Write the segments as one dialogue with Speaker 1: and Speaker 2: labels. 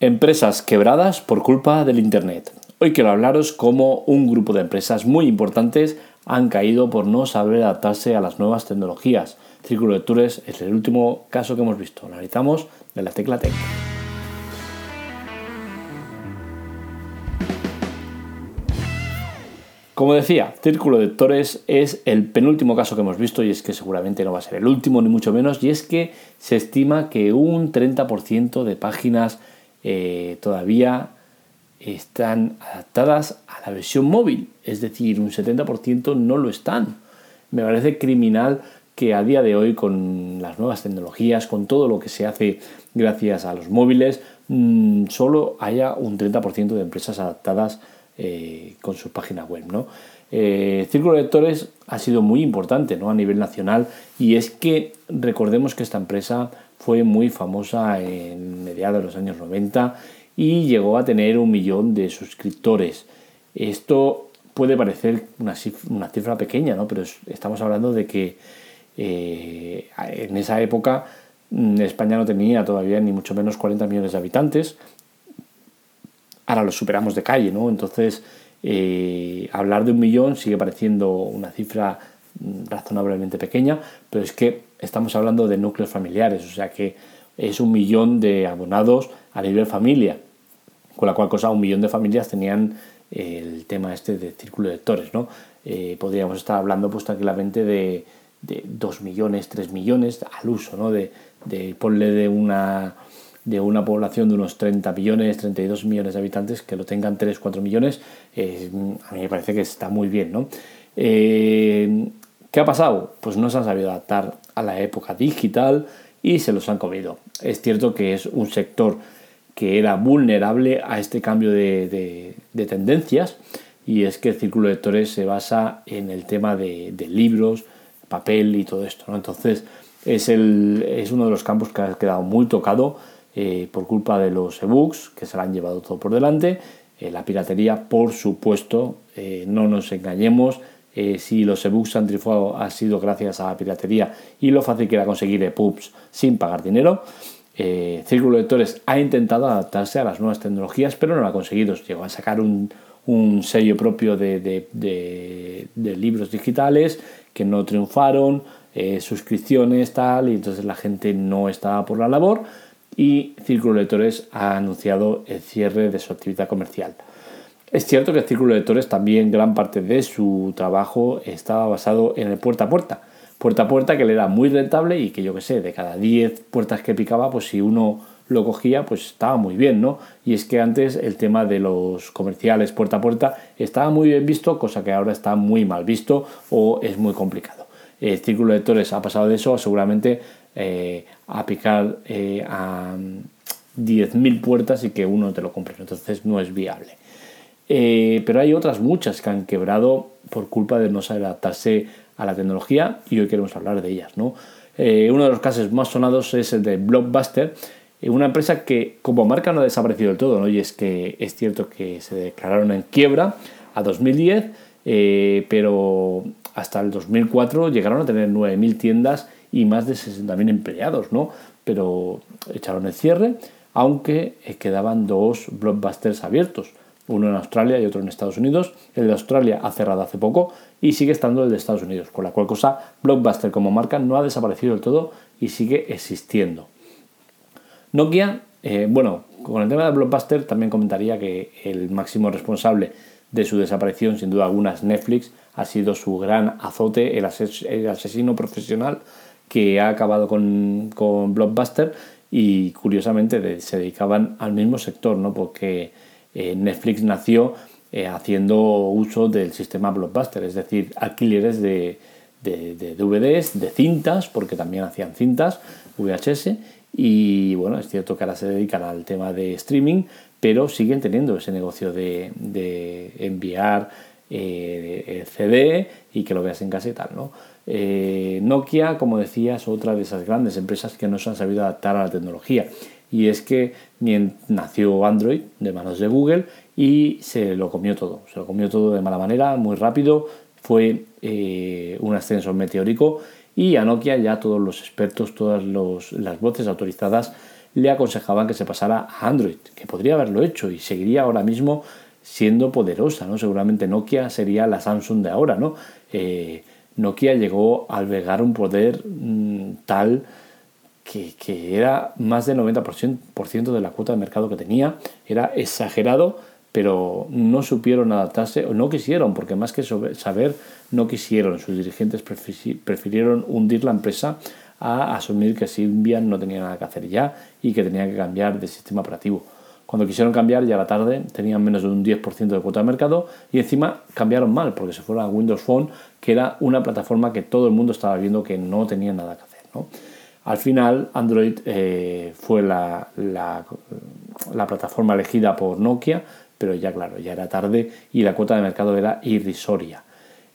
Speaker 1: Empresas quebradas por culpa del Internet. Hoy quiero hablaros cómo un grupo de empresas muy importantes han caído por no saber adaptarse a las nuevas tecnologías. Círculo de Lectores es el último caso que hemos visto. Analizamos de la tecla Tech. Como decía, Círculo de Lectores es el penúltimo caso que hemos visto y es que seguramente no va a ser el último ni mucho menos y es que se estima que un 30% de páginas eh, todavía están adaptadas a la versión móvil, es decir, un 70% no lo están. Me parece criminal que a día de hoy con las nuevas tecnologías, con todo lo que se hace gracias a los móviles, mm, solo haya un 30% de empresas adaptadas eh, con su página web. ¿no? Eh, Círculo de Lectores ha sido muy importante ¿no? a nivel nacional y es que recordemos que esta empresa fue muy famosa en mediados de los años 90 y llegó a tener un millón de suscriptores. Esto puede parecer una cifra, pequeña, ¿no? pero estamos hablando de que eh, en esa época mm, España no tenía todavía ni mucho menos 40 millones de habitantes. Ahora lo superamos de calle, ¿no? Entonces, eh, hablar de un millón sigue pareciendo una cifra razonablemente pequeña, pero es que estamos hablando de núcleos familiares, o sea que es un millón de abonados a nivel familia, con la cual cosa un millón de familias tenían el tema este de círculo de lectores, ¿no? Eh, podríamos estar hablando pues tranquilamente de, de 2 millones, 3 millones al uso, ¿no? De, de de una de una población de unos 30 millones, 32 millones de habitantes, que lo tengan 3, 4 millones, eh, a mí me parece que está muy bien, ¿no? Eh, ¿Qué ha pasado? Pues no se han sabido adaptar a la época digital y se los han comido. Es cierto que es un sector que era vulnerable a este cambio de, tendencias y es que el círculo de lectores se basa en el tema de, libros, papel y todo esto. Entonces es, uno de los campos que ha quedado muy tocado eh, por culpa de los ebooks que se lo han llevado todo por delante. Eh, la piratería, por supuesto, no nos engañemos, eh, si los ebooks han triunfado ha sido gracias a la piratería y lo fácil que era conseguir EPUBs sin pagar dinero. Eh, Círculo de Lectores ha intentado adaptarse a las nuevas tecnologías, pero no lo ha conseguido. Llegó a sacar un, sello propio de, libros digitales que no triunfaron, eh, suscripciones, tal, y entonces la gente no estaba por la labor. Y Círculo de Lectores ha anunciado el cierre de su actividad comercial. Es cierto que el Círculo de Lectores también gran parte de su trabajo estaba basado en el puerta a puerta. Puerta a puerta que le era muy rentable y que yo que sé, de cada 10 puertas que picaba, pues si uno lo cogía, pues estaba muy bien, ¿no? Y es que antes el tema de los comerciales puerta a puerta estaba muy bien visto, cosa que ahora está muy mal visto o es muy complicado. El Círculo de Lectores ha pasado de eso seguramente eh, a picar eh, a 10.000 puertas y que uno te lo compre. Entonces no es viable. Eh, pero hay otras muchas que han quebrado por culpa de no saber adaptarse a la tecnología y hoy queremos hablar de ellas. ¿no? Eh, uno de los casos más sonados es el de Blockbuster, eh, una empresa que como marca no ha desaparecido del todo, ¿no? y es que es cierto que se declararon en quiebra a 2010, pero hasta el 2004 llegaron a tener 9.000 tiendas y más de 60.000 empleados, ¿no? pero echaron el cierre, aunque quedaban dos blockbusters abiertos uno en Australia y otro en Estados Unidos. El de Australia ha cerrado hace poco y sigue estando el de Estados Unidos, con la cual cosa Blockbuster como marca no ha desaparecido del todo y sigue existiendo. Nokia, eh, bueno, con el tema de Blockbuster también comentaría que el máximo responsable de su desaparición, sin duda alguna, es Netflix, ha sido su gran azote, el, asesino profesional que ha acabado con, con Blockbuster y curiosamente se dedicaban al mismo sector, ¿no? Porque eh, Netflix nació eh, haciendo uso del sistema Blockbuster, es decir, alquileres de, DVDs, de cintas, porque también hacían cintas, VHS, y bueno, es cierto que ahora se dedican al tema de streaming, pero siguen teniendo ese negocio de, enviar eh, el CD y que lo veas en casa y tal, ¿no? Nokia, como decía, es otra de esas grandes empresas que no se han sabido adaptar a la tecnología y es que nació Android de manos de Google y se lo comió todo, se lo comió todo de mala manera, muy rápido, fue eh, un ascenso meteórico y a Nokia ya todos los expertos, todas las voces autorizadas le aconsejaban que se pasara a Android, que podría haberlo hecho y seguiría ahora mismo siendo poderosa, ¿no? Seguramente Nokia sería la Samsung de ahora, ¿no? Eh, Nokia llegó a albergar un poder mm, tal que, que, era más del 90% de la cuota de mercado que tenía, era exagerado, pero no supieron adaptarse, o no quisieron, porque más que saber, no quisieron. Sus dirigentes prefirieron hundir la empresa a asumir que Symbian no tenía nada que hacer ya y que tenía que cambiar de sistema operativo. Cuando quisieron cambiar ya la tarde tenían menos de un 10% de cuota de mercado y encima cambiaron mal porque se fueron a Windows Phone, que era una plataforma que todo el mundo estaba viendo que no tenía nada que hacer. Al final Android eh, fue la, la, plataforma elegida por Nokia, pero ya claro, ya era tarde y la cuota de mercado era irrisoria.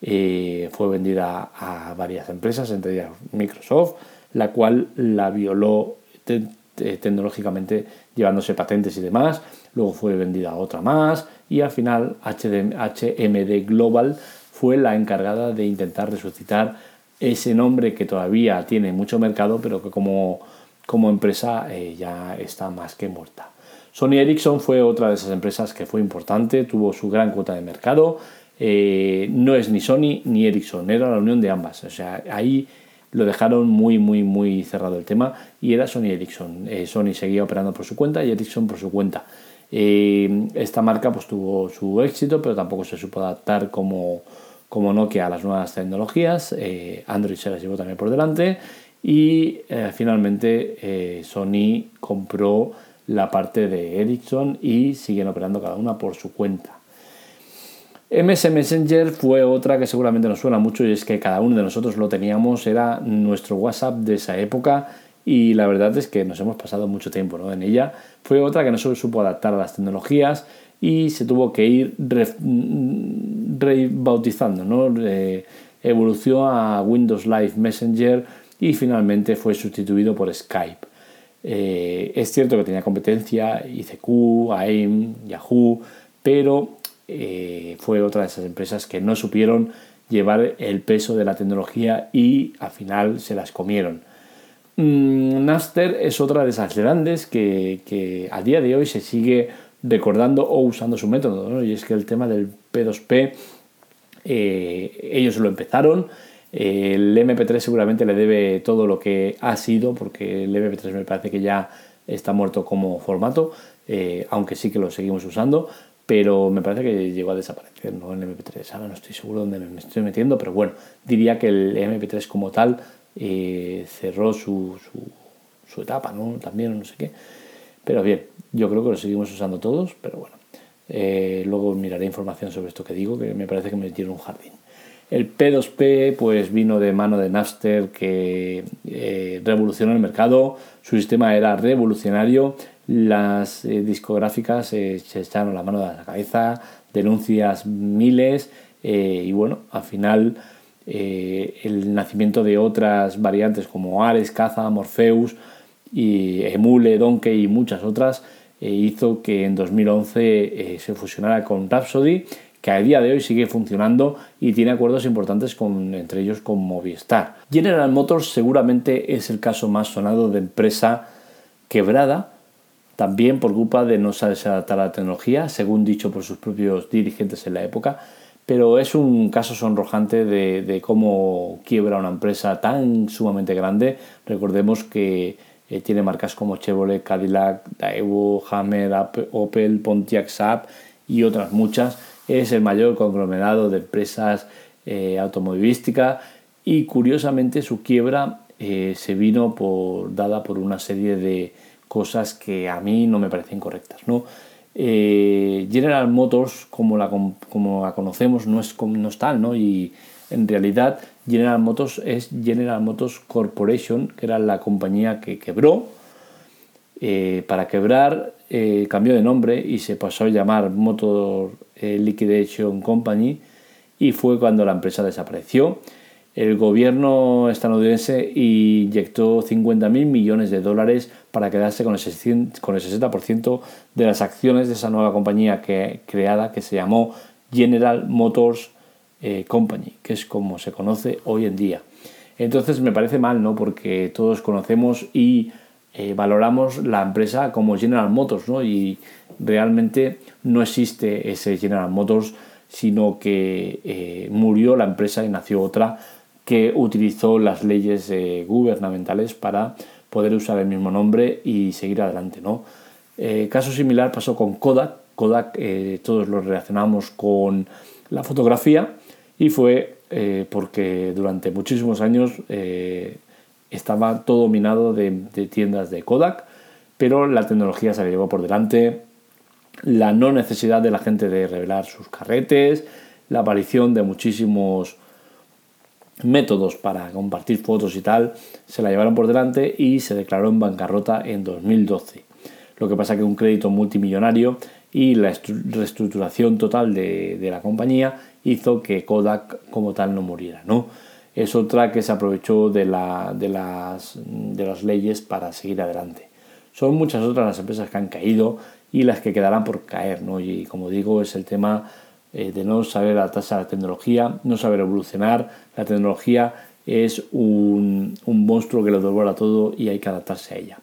Speaker 1: Eh, fue vendida a varias empresas, entre ellas Microsoft, la cual la violó tecnológicamente llevándose patentes y demás. Luego fue vendida a otra más y al final HMD Global fue la encargada de intentar resucitar ese nombre que todavía tiene mucho mercado, pero que como, como empresa eh, ya está más que muerta. Sony Ericsson fue otra de esas empresas que fue importante, tuvo su gran cuota de mercado. Eh, no es ni Sony ni Ericsson, era la unión de ambas. O sea, ahí lo dejaron muy, muy, muy cerrado el tema y era Sony Ericsson. Eh, Sony seguía operando por su cuenta y Ericsson por su cuenta. Esta marca pues tuvo su éxito, pero tampoco se supo adaptar como, como Nokia a las nuevas tecnologías. Eh, Android se las llevó también por delante y finalmente Sony compró la parte de Ericsson y siguen operando cada una por su cuenta. MS Messenger fue otra que seguramente nos suena mucho y es que cada uno de nosotros lo teníamos, era nuestro WhatsApp de esa época y la verdad es que nos hemos pasado mucho tiempo ¿no? en ella. Fue otra que no se supo adaptar a las tecnologías y se tuvo que ir rebautizando, ¿no? evolucionó a Windows Live Messenger y finalmente fue sustituido por Skype. Eh, es cierto que tenía competencia, ICQ, AIM, Yahoo, pero eh, fue otra de esas empresas que no supieron llevar el peso de la tecnología y al final se las comieron. Mm, es otra de esas grandes que, a día de hoy se sigue recordando o usando su método, y es que el tema del P2P, eh, ellos lo empezaron, el MP3 seguramente le debe todo lo que ha sido, porque el MP3 me parece que ya está muerto como formato, eh, aunque sí que lo seguimos usando, pero me parece que llegó a desaparecer, ¿no? El MP3, ahora no estoy seguro dónde me estoy metiendo, pero bueno, diría que el MP3 como tal eh, cerró su, su, etapa, ¿no? También, no sé qué. Pero bien, yo creo que lo seguimos usando todos, pero bueno. Eh, luego miraré información sobre esto que digo, que me parece que me metieron un jardín. El P2P pues vino de mano de Napster que eh, revolucionó el mercado, su sistema era revolucionario las eh, discográficas se echaron la mano a la cabeza, denuncias miles y bueno, al final el nacimiento de otras variantes como Ares, Caza, Morpheus y Emule, Donkey y muchas otras hizo que en 2011 se fusionara con Rhapsody que a día de hoy sigue funcionando y tiene acuerdos importantes con, entre ellos con Movistar. General Motors seguramente es el caso más sonado de empresa quebrada también por culpa de no saberse adaptar a la tecnología, según dicho por sus propios dirigentes en la época, pero es un caso sonrojante de, cómo quiebra una empresa tan sumamente grande. Recordemos que eh, tiene marcas como Chevrolet, Cadillac, Daewoo, Hammer, Opel, Pontiac Saab y otras muchas. Es el mayor conglomerado de empresas eh, automovilísticas y curiosamente su quiebra eh, se vino por, dada por una serie de, cosas que a mí no me parecen correctas. ¿no? General Motors, como la, como la conocemos, no es, no es tal, ¿no? y en realidad General Motors es General Motors Corporation, que era la compañía que quebró. Eh, para quebrar eh, cambió de nombre y se pasó a llamar Motor Liquidation Company y fue cuando la empresa desapareció el gobierno estadounidense inyectó 50.000 millones de dólares para quedarse con el 60% de las acciones de esa nueva compañía que, creada que se llamó General Motors eh, Company, que es como se conoce hoy en día. Entonces me parece mal, ¿no? Porque todos conocemos y eh, valoramos la empresa como General Motors, ¿no? Y realmente no existe ese General Motors, sino que eh, murió la empresa y nació otra que utilizó las leyes gubernamentales para poder usar el mismo nombre y seguir adelante, ¿no? caso similar pasó con Kodak. Kodak todos lo relacionamos con la fotografía y fue porque durante muchísimos años estaba todo dominado de, tiendas de Kodak, pero la tecnología se le llevó por delante, la no necesidad de la gente de revelar sus carretes, la aparición de muchísimos métodos para compartir fotos y tal, se la llevaron por delante y se declaró en bancarrota en 2012. Lo que pasa que un crédito multimillonario y la reestructuración total de, de la compañía hizo que Kodak como tal no muriera, ¿no? es otra que se aprovechó de, la, de, las, de las leyes para seguir adelante. Son muchas otras las empresas que han caído y las que quedarán por caer, ¿no? Y como digo, es el tema eh, de no saber adaptarse a la tecnología, no saber evolucionar. La tecnología es un, un monstruo que lo devora todo y hay que adaptarse a ella.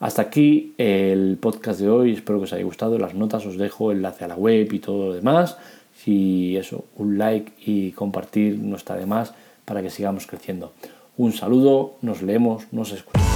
Speaker 1: Hasta aquí el podcast de hoy, espero que os haya gustado. Las notas os dejo enlace a la web y todo lo demás. Si eso, un like y compartir no está de más para que sigamos creciendo. Un saludo, nos leemos, nos escuchamos.